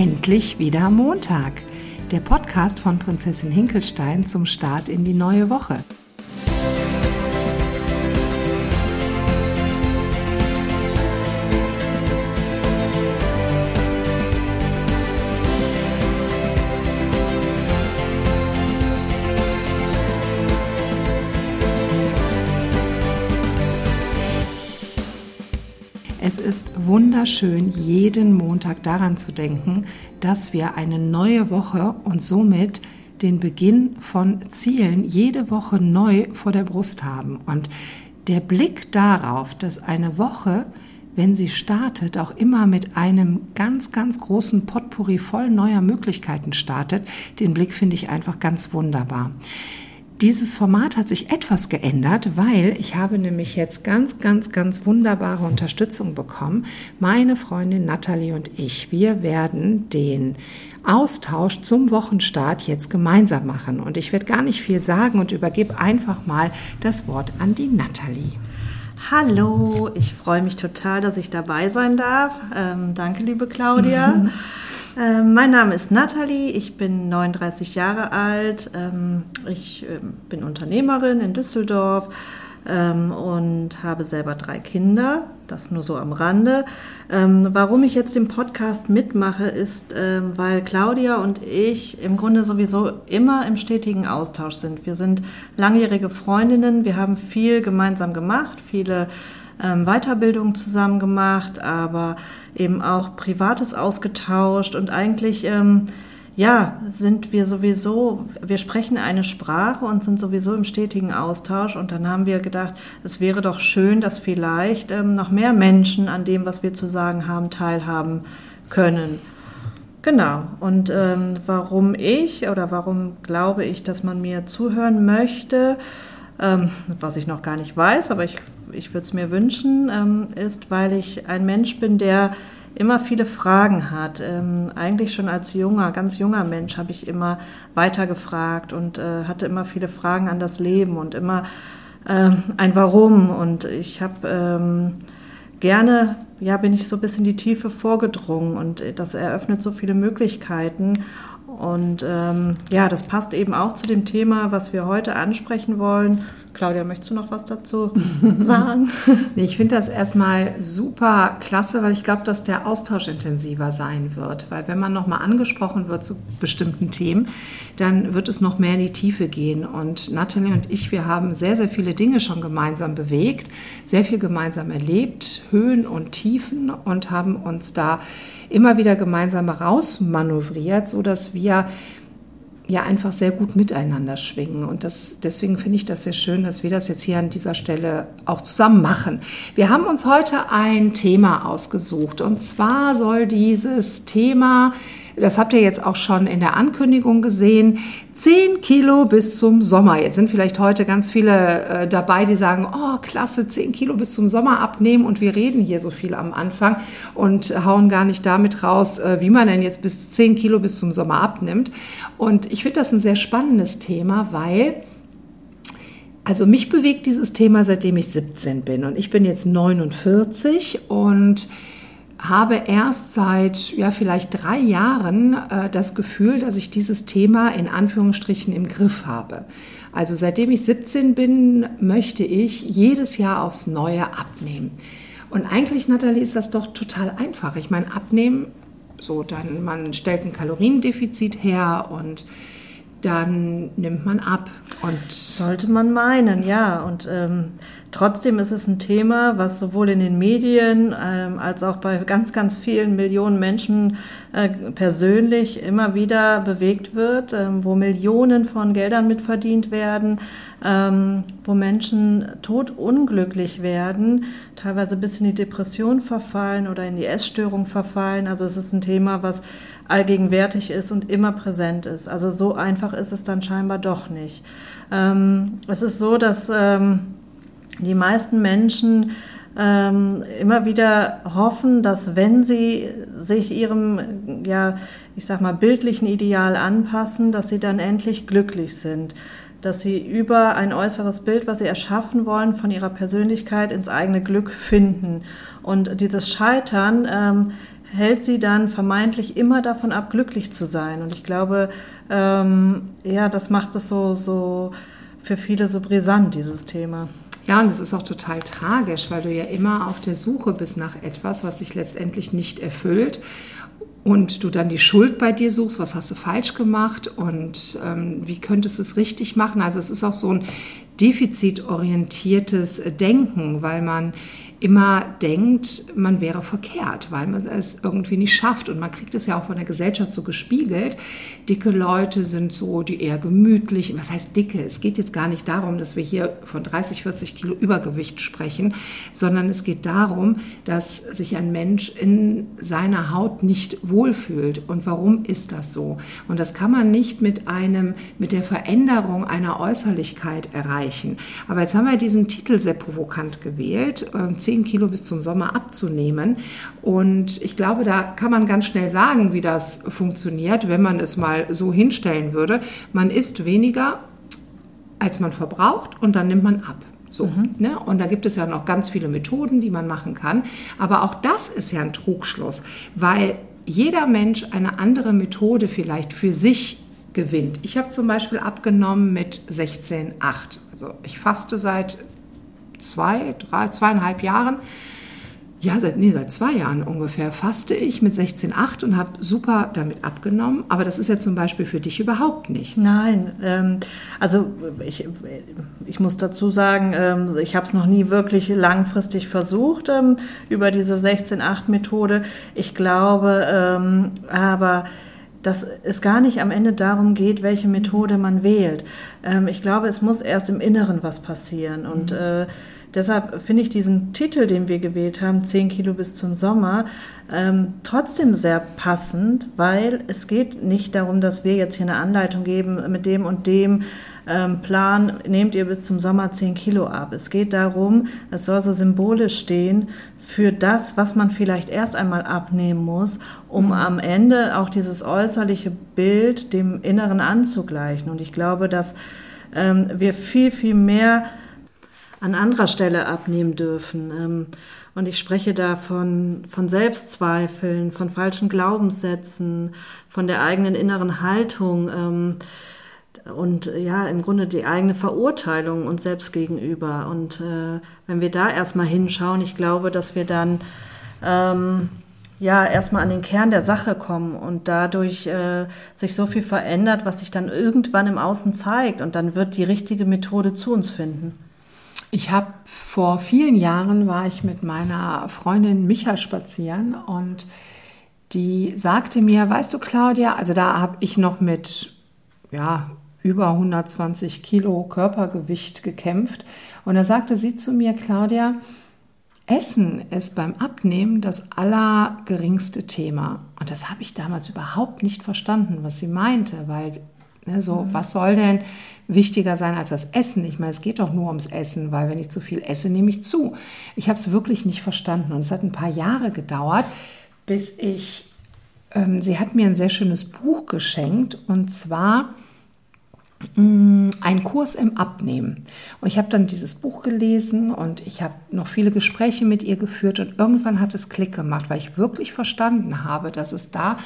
Endlich wieder Montag. Der Podcast von Prinzessin Hinkelstein zum Start in die neue Woche. Wunderschön, jeden Montag daran zu denken, dass wir eine neue Woche und somit den Beginn von Zielen jede Woche neu vor der Brust haben. Und der Blick darauf, dass eine Woche, wenn sie startet, auch immer mit einem ganz, ganz großen Potpourri voll neuer Möglichkeiten startet, den Blick finde ich einfach ganz wunderbar. Dieses Format hat sich etwas geändert, weil ich habe nämlich jetzt ganz, ganz, ganz wunderbare Unterstützung bekommen. Meine Freundin Natalie und ich, wir werden den Austausch zum Wochenstart jetzt gemeinsam machen. Und ich werde gar nicht viel sagen und übergebe einfach mal das Wort an die Natalie. Hallo, ich freue mich total, dass ich dabei sein darf. Ähm, danke, liebe Claudia. Ähm, mein Name ist Nathalie, ich bin 39 Jahre alt, ähm, ich ähm, bin Unternehmerin in Düsseldorf und habe selber drei Kinder, das nur so am Rande. Warum ich jetzt den Podcast mitmache, ist, weil Claudia und ich im Grunde sowieso immer im stetigen Austausch sind. Wir sind langjährige Freundinnen, wir haben viel gemeinsam gemacht, viele ähm, Weiterbildungen zusammen gemacht, aber eben auch Privates ausgetauscht und eigentlich, ähm, ja, sind wir sowieso, wir sprechen eine Sprache und sind sowieso im stetigen Austausch und dann haben wir gedacht, es wäre doch schön, dass vielleicht ähm, noch mehr Menschen an dem, was wir zu sagen haben, teilhaben können. Genau. Und ähm, warum ich oder warum glaube ich, dass man mir zuhören möchte, ähm, was ich noch gar nicht weiß, aber ich ich würde es mir wünschen, ähm, ist, weil ich ein Mensch bin, der immer viele Fragen hat. Ähm, eigentlich schon als junger, ganz junger Mensch habe ich immer weiter gefragt und äh, hatte immer viele Fragen an das Leben und immer ähm, ein Warum. Und ich habe ähm, gerne, ja, bin ich so bis in die Tiefe vorgedrungen und das eröffnet so viele Möglichkeiten. Und ähm, ja, das passt eben auch zu dem Thema, was wir heute ansprechen wollen. Claudia, möchtest du noch was dazu sagen? nee, ich finde das erstmal super klasse, weil ich glaube, dass der Austausch intensiver sein wird. Weil wenn man nochmal angesprochen wird zu bestimmten Themen, dann wird es noch mehr in die Tiefe gehen. Und Nathalie und ich, wir haben sehr, sehr viele Dinge schon gemeinsam bewegt, sehr viel gemeinsam erlebt, Höhen und Tiefen und haben uns da immer wieder gemeinsam rausmanövriert, sodass wir ja einfach sehr gut miteinander schwingen. Und das, deswegen finde ich das sehr schön, dass wir das jetzt hier an dieser Stelle auch zusammen machen. Wir haben uns heute ein Thema ausgesucht. Und zwar soll dieses Thema das habt ihr jetzt auch schon in der Ankündigung gesehen, 10 Kilo bis zum Sommer. Jetzt sind vielleicht heute ganz viele äh, dabei, die sagen, oh klasse, 10 Kilo bis zum Sommer abnehmen und wir reden hier so viel am Anfang und hauen gar nicht damit raus, äh, wie man denn jetzt bis 10 Kilo bis zum Sommer abnimmt. Und ich finde das ein sehr spannendes Thema, weil also mich bewegt dieses Thema, seitdem ich 17 bin und ich bin jetzt 49 und habe erst seit ja vielleicht drei Jahren äh, das Gefühl, dass ich dieses Thema in Anführungsstrichen im Griff habe. Also seitdem ich 17 bin, möchte ich jedes Jahr aufs Neue abnehmen. Und eigentlich, Nathalie, ist das doch total einfach. Ich meine, abnehmen, so dann man stellt ein Kaloriendefizit her und dann nimmt man ab. Und sollte man meinen, ja. Und ähm, trotzdem ist es ein Thema, was sowohl in den Medien ähm, als auch bei ganz, ganz vielen Millionen Menschen äh, persönlich immer wieder bewegt wird, ähm, wo Millionen von Geldern mitverdient werden, ähm, wo Menschen todunglücklich werden, teilweise bis in die Depression verfallen oder in die Essstörung verfallen. Also es ist ein Thema, was allgegenwärtig ist und immer präsent ist. Also so einfach ist es dann scheinbar doch nicht. Ähm, es ist so, dass ähm, die meisten Menschen ähm, immer wieder hoffen, dass wenn sie sich ihrem, ja, ich sag mal, bildlichen Ideal anpassen, dass sie dann endlich glücklich sind. Dass sie über ein äußeres Bild, was sie erschaffen wollen, von ihrer Persönlichkeit ins eigene Glück finden. Und dieses Scheitern ähm, hält sie dann vermeintlich immer davon ab, glücklich zu sein. Und ich glaube, ähm, ja, das macht es so, so für viele so brisant, dieses Thema. Ja, und das ist auch total tragisch, weil du ja immer auf der Suche bist nach etwas, was sich letztendlich nicht erfüllt und du dann die Schuld bei dir suchst, was hast du falsch gemacht und ähm, wie könntest du es richtig machen. Also es ist auch so ein defizitorientiertes Denken, weil man immer denkt, man wäre verkehrt, weil man es irgendwie nicht schafft. Und man kriegt es ja auch von der Gesellschaft so gespiegelt. Dicke Leute sind so, die eher gemütlich. Was heißt dicke? Es geht jetzt gar nicht darum, dass wir hier von 30, 40 Kilo Übergewicht sprechen, sondern es geht darum, dass sich ein Mensch in seiner Haut nicht wohlfühlt. Und warum ist das so? Und das kann man nicht mit einem, mit der Veränderung einer Äußerlichkeit erreichen. Aber jetzt haben wir diesen Titel sehr provokant gewählt. 10 Kilo bis zum Sommer abzunehmen. Und ich glaube, da kann man ganz schnell sagen, wie das funktioniert, wenn man es mal so hinstellen würde. Man isst weniger, als man verbraucht und dann nimmt man ab. So, mhm. ne? Und da gibt es ja noch ganz viele Methoden, die man machen kann. Aber auch das ist ja ein Trugschluss, weil jeder Mensch eine andere Methode vielleicht für sich gewinnt. Ich habe zum Beispiel abgenommen mit 16,8. Also ich faste seit zwei, drei, zweieinhalb Jahren, ja, seit, nee, seit zwei Jahren ungefähr faste ich mit 16,8 und habe super damit abgenommen. Aber das ist ja zum Beispiel für dich überhaupt nichts. Nein, ähm, also ich, ich muss dazu sagen, ähm, ich habe es noch nie wirklich langfristig versucht ähm, über diese 16,8-Methode. Ich glaube ähm, aber, dass es gar nicht am Ende darum geht, welche Methode man wählt. Ähm, ich glaube, es muss erst im Inneren was passieren. Und mhm. äh, deshalb finde ich diesen Titel, den wir gewählt haben, 10 Kilo bis zum Sommer, ähm, trotzdem sehr passend, weil es geht nicht darum, dass wir jetzt hier eine Anleitung geben mit dem und dem ähm, Plan, nehmt ihr bis zum Sommer 10 Kilo ab. Es geht darum, es soll so symbolisch stehen für das, was man vielleicht erst einmal abnehmen muss, um mhm. am Ende auch dieses äußerliche Bild dem Inneren anzugleichen. Und ich glaube, dass ähm, wir viel, viel mehr an anderer Stelle abnehmen dürfen. Ähm, und ich spreche da von, von Selbstzweifeln, von falschen Glaubenssätzen, von der eigenen inneren Haltung. Ähm, und ja, im Grunde die eigene Verurteilung uns selbst gegenüber. Und äh, wenn wir da erstmal hinschauen, ich glaube, dass wir dann ähm, ja erstmal an den Kern der Sache kommen und dadurch äh, sich so viel verändert, was sich dann irgendwann im Außen zeigt. Und dann wird die richtige Methode zu uns finden. Ich habe vor vielen Jahren war ich mit meiner Freundin Micha spazieren und die sagte mir, weißt du, Claudia, also da habe ich noch mit ja, über 120 Kilo Körpergewicht gekämpft. Und da sagte sie zu mir, Claudia, Essen ist beim Abnehmen das allergeringste Thema. Und das habe ich damals überhaupt nicht verstanden, was sie meinte, weil ne, so, mhm. was soll denn wichtiger sein als das Essen? Ich meine, es geht doch nur ums Essen, weil wenn ich zu viel esse, nehme ich zu. Ich habe es wirklich nicht verstanden und es hat ein paar Jahre gedauert, bis ich, ähm, sie hat mir ein sehr schönes Buch geschenkt und zwar Mm, ein Kurs im Abnehmen. Und ich habe dann dieses Buch gelesen und ich habe noch viele Gespräche mit ihr geführt und irgendwann hat es Klick gemacht, weil ich wirklich verstanden habe, dass es da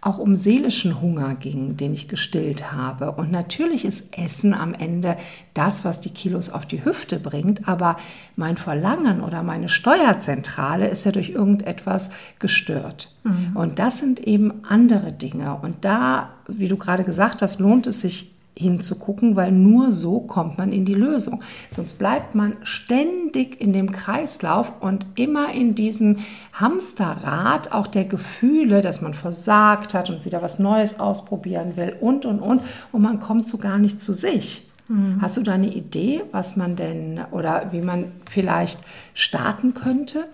auch um seelischen Hunger ging, den ich gestillt habe. Und natürlich ist Essen am Ende das, was die Kilos auf die Hüfte bringt, aber mein Verlangen oder meine Steuerzentrale ist ja durch irgendetwas gestört. Mhm. Und das sind eben andere Dinge. Und da, wie du gerade gesagt hast, lohnt es sich hinzugucken, weil nur so kommt man in die Lösung. Sonst bleibt man ständig in dem Kreislauf und immer in diesem Hamsterrad auch der Gefühle, dass man versagt hat und wieder was Neues ausprobieren will und, und, und. Und man kommt so gar nicht zu sich. Mhm. Hast du da eine Idee, was man denn oder wie man vielleicht starten könnte?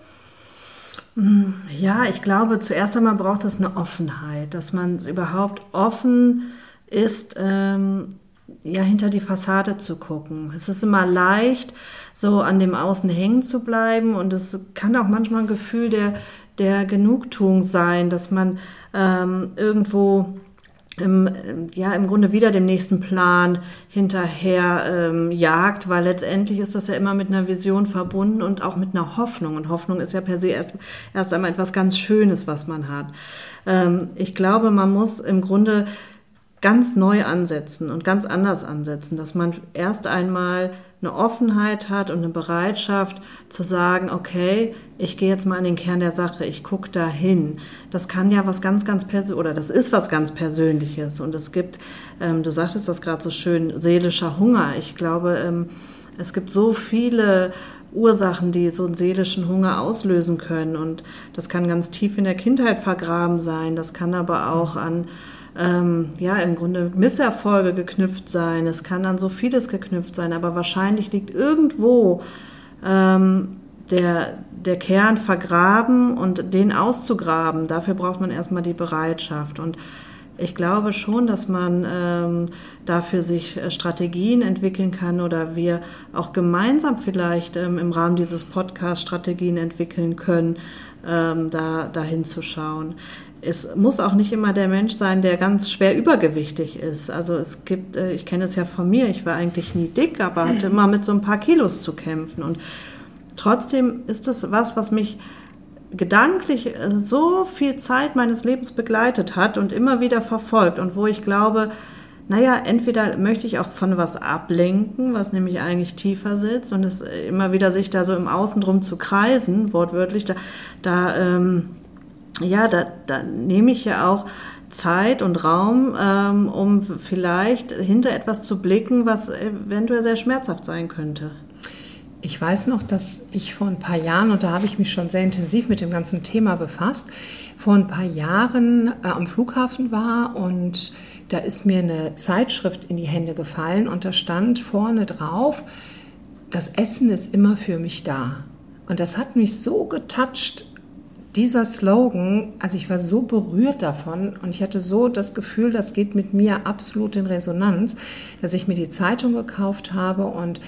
Mm, ja, ich glaube, zuerst einmal braucht es eine Offenheit, dass man überhaupt offen ist, ähm, ja, hinter die Fassade zu gucken. Es ist immer leicht, so an dem Außen hängen zu bleiben und es kann auch manchmal ein Gefühl der, der Genugtuung sein, dass man ähm, irgendwo im, ja, im Grunde wieder dem nächsten Plan hinterher ähm, jagt, weil letztendlich ist das ja immer mit einer Vision verbunden und auch mit einer Hoffnung. Und Hoffnung ist ja per se erst, erst einmal etwas ganz Schönes, was man hat. Ähm, ich glaube, man muss im Grunde ganz neu ansetzen und ganz anders ansetzen, dass man erst einmal eine Offenheit hat und eine Bereitschaft zu sagen, okay, ich gehe jetzt mal an den Kern der Sache, ich gucke da hin. Das kann ja was ganz, ganz persönliches, oder das ist was ganz Persönliches. Und es gibt, ähm, du sagtest das gerade so schön, seelischer Hunger. Ich glaube, ähm, es gibt so viele Ursachen, die so einen seelischen Hunger auslösen können. Und das kann ganz tief in der Kindheit vergraben sein. Das kann aber auch an ähm, ja im Grunde Misserfolge geknüpft sein. Es kann an so vieles geknüpft sein, aber wahrscheinlich liegt irgendwo ähm, der, der Kern vergraben und den auszugraben. Dafür braucht man erstmal die Bereitschaft. Und ich glaube schon, dass man ähm, dafür sich äh, Strategien entwickeln kann oder wir auch gemeinsam vielleicht ähm, im Rahmen dieses Podcasts Strategien entwickeln können, ähm, da dahin zu schauen es muss auch nicht immer der Mensch sein, der ganz schwer übergewichtig ist. Also es gibt, äh, ich kenne es ja von mir, ich war eigentlich nie dick, aber hatte immer mit so ein paar Kilos zu kämpfen. Und trotzdem ist es was, was mich gedanklich äh, so viel Zeit meines Lebens begleitet hat und immer wieder verfolgt und wo ich glaube, naja, entweder möchte ich auch von was ablenken, was nämlich eigentlich tiefer sitzt und es immer wieder sich da so im Außen drum zu kreisen, wortwörtlich, da, da ähm, ja, da, da nehme ich ja auch Zeit und Raum, ähm, um vielleicht hinter etwas zu blicken, was eventuell sehr schmerzhaft sein könnte. Ich weiß noch, dass ich vor ein paar Jahren, und da habe ich mich schon sehr intensiv mit dem ganzen Thema befasst, vor ein paar Jahren äh, am Flughafen war und da ist mir eine Zeitschrift in die Hände gefallen und da stand vorne drauf, das Essen ist immer für mich da. Und das hat mich so getoucht, dieser Slogan, also ich war so berührt davon und ich hatte so das Gefühl, das geht mit mir absolut in Resonanz, dass ich mir die Zeitung gekauft habe und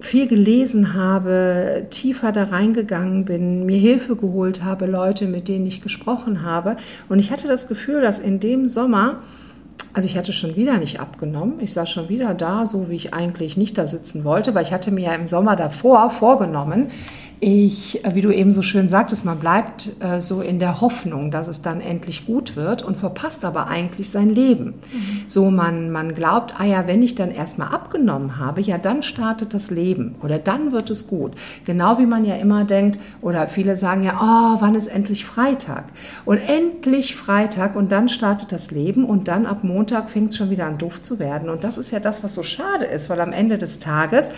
viel gelesen habe, tiefer da reingegangen bin, mir Hilfe geholt habe, Leute, mit denen ich gesprochen habe. Und ich hatte das Gefühl, dass in dem Sommer, also ich hatte schon wieder nicht abgenommen, ich saß schon wieder da, so wie ich eigentlich nicht da sitzen wollte, weil ich hatte mir ja im Sommer davor vorgenommen, ich, äh, wie du eben so schön sagtest, man bleibt äh, so in der Hoffnung, dass es dann endlich gut wird und verpasst aber eigentlich sein Leben. Mhm. So man, man glaubt, ah ja, wenn ich dann erstmal abgenommen habe, ja, dann startet das Leben oder dann wird es gut. Genau wie man ja immer denkt, oder viele sagen ja, oh, wann ist endlich Freitag? Und endlich Freitag und dann startet das Leben und dann ab Montag fängt es schon wieder an doof zu werden. Und das ist ja das, was so schade ist, weil am Ende des Tages,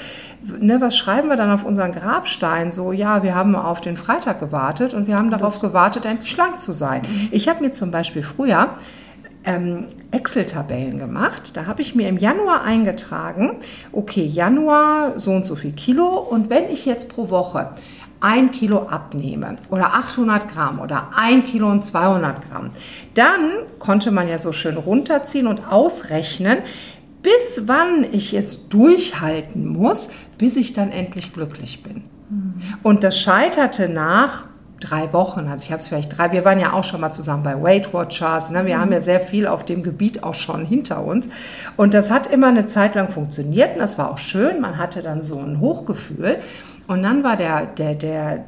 ne, was schreiben wir dann auf unseren Grabstein so, ja, wir haben auf den Freitag gewartet und wir haben darauf gewartet, endlich schlank zu sein. Mhm. Ich habe mir zum Beispiel früher ähm, Excel-Tabellen gemacht. Da habe ich mir im Januar eingetragen, okay, Januar so und so viel Kilo und wenn ich jetzt pro Woche ein Kilo abnehme oder 800 Gramm oder ein Kilo und 200 Gramm, dann konnte man ja so schön runterziehen und ausrechnen, bis wann ich es durchhalten muss, bis ich dann endlich glücklich bin. Und das scheiterte nach drei Wochen. Also ich habe es vielleicht drei, wir waren ja auch schon mal zusammen bei Weight Watchers, ne? wir mhm. haben ja sehr viel auf dem Gebiet auch schon hinter uns. Und das hat immer eine Zeit lang funktioniert und das war auch schön. Man hatte dann so ein Hochgefühl. Und dann war der, der, der,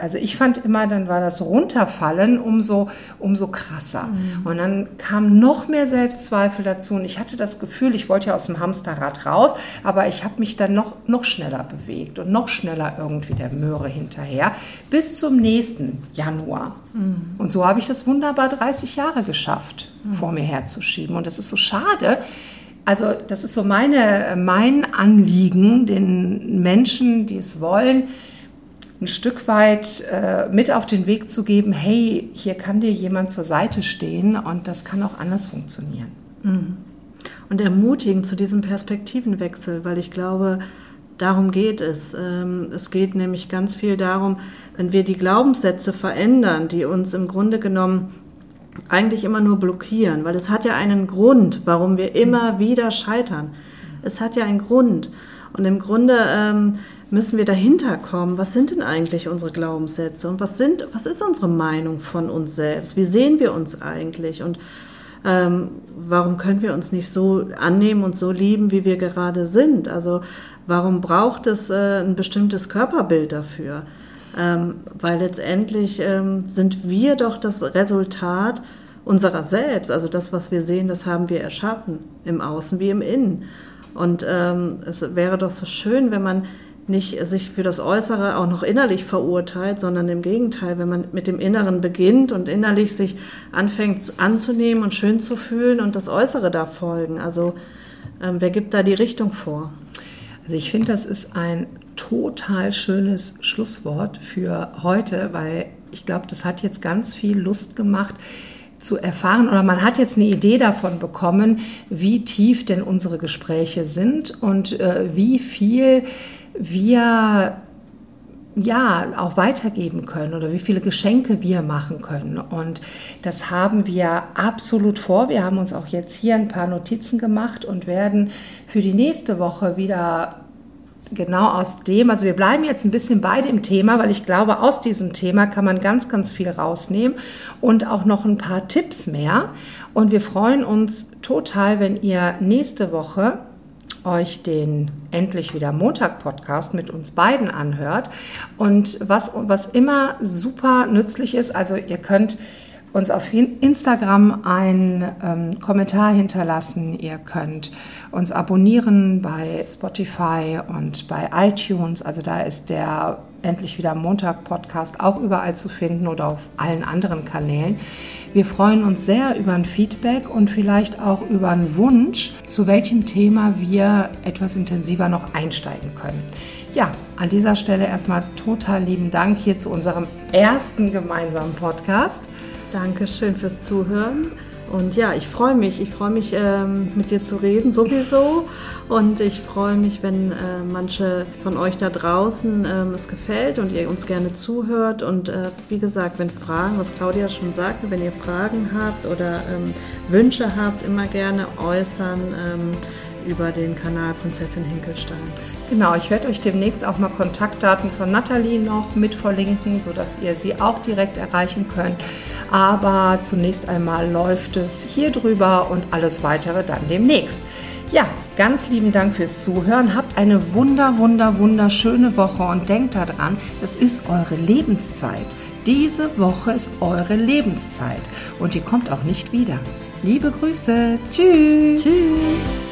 also ich fand immer, dann war das Runterfallen umso, umso krasser. Mhm. Und dann kam noch mehr Selbstzweifel dazu. Und ich hatte das Gefühl, ich wollte ja aus dem Hamsterrad raus, aber ich habe mich dann noch, noch schneller bewegt und noch schneller irgendwie der Möhre hinterher, bis zum nächsten Januar. Mhm. Und so habe ich das wunderbar 30 Jahre geschafft, mhm. vor mir herzuschieben. Und das ist so schade, also das ist so meine, mein Anliegen, den Menschen, die es wollen, ein Stück weit äh, mit auf den Weg zu geben, hey, hier kann dir jemand zur Seite stehen und das kann auch anders funktionieren. Mhm. Und ermutigen zu diesem Perspektivenwechsel, weil ich glaube, darum geht es. Ähm, es geht nämlich ganz viel darum, wenn wir die Glaubenssätze verändern, die uns im Grunde genommen eigentlich immer nur blockieren, weil es hat ja einen Grund, warum wir immer mhm. wieder scheitern. Es hat ja einen Grund. Und im Grunde ähm, müssen wir dahinter kommen, was sind denn eigentlich unsere Glaubenssätze und was, sind, was ist unsere Meinung von uns selbst? Wie sehen wir uns eigentlich? Und ähm, warum können wir uns nicht so annehmen und so lieben, wie wir gerade sind? Also warum braucht es äh, ein bestimmtes Körperbild dafür? Ähm, weil letztendlich ähm, sind wir doch das Resultat unserer selbst. Also das, was wir sehen, das haben wir erschaffen, im Außen wie im Innen. Und ähm, es wäre doch so schön, wenn man nicht sich für das Äußere auch noch innerlich verurteilt, sondern im Gegenteil, wenn man mit dem Inneren beginnt und innerlich sich anfängt anzunehmen und schön zu fühlen und das Äußere da folgen. Also ähm, wer gibt da die Richtung vor? Also ich finde, das ist ein total schönes Schlusswort für heute, weil ich glaube, das hat jetzt ganz viel Lust gemacht zu erfahren oder man hat jetzt eine Idee davon bekommen, wie tief denn unsere Gespräche sind und äh, wie viel wir ja auch weitergeben können oder wie viele Geschenke wir machen können. Und das haben wir absolut vor. Wir haben uns auch jetzt hier ein paar Notizen gemacht und werden für die nächste Woche wieder genau aus dem, also wir bleiben jetzt ein bisschen bei dem Thema, weil ich glaube, aus diesem Thema kann man ganz, ganz viel rausnehmen und auch noch ein paar Tipps mehr. Und wir freuen uns total, wenn ihr nächste Woche euch den Endlich wieder Montag Podcast mit uns beiden anhört. Und was, was immer super nützlich ist, also ihr könnt uns auf Instagram einen ähm, Kommentar hinterlassen. Ihr könnt uns abonnieren bei Spotify und bei iTunes. Also da ist der Endlich wieder Montag Podcast auch überall zu finden oder auf allen anderen Kanälen. Wir freuen uns sehr über ein Feedback und vielleicht auch über einen Wunsch, zu welchem Thema wir etwas intensiver noch einsteigen können. Ja, an dieser Stelle erstmal total lieben Dank hier zu unserem ersten gemeinsamen Podcast. Dankeschön fürs Zuhören. Und ja, ich freue mich. Ich freue mich, ähm, mit dir zu reden, sowieso. Und ich freue mich, wenn äh, manche von euch da draußen ähm, es gefällt und ihr uns gerne zuhört. Und äh, wie gesagt, wenn Fragen, was Claudia schon sagte, wenn ihr Fragen habt oder ähm, Wünsche habt, immer gerne äußern ähm, über den Kanal Prinzessin Hinkelstein. Genau, ich werde euch demnächst auch mal Kontaktdaten von Nathalie noch mit verlinken, sodass ihr sie auch direkt erreichen könnt. Aber zunächst einmal läuft es hier drüber und alles weitere dann demnächst. Ja, ganz lieben Dank fürs Zuhören. Habt eine wunder, wunder, wunderschöne Woche und denkt daran, das ist eure Lebenszeit. Diese Woche ist eure Lebenszeit und die kommt auch nicht wieder. Liebe Grüße. Tschüss. Tschüss.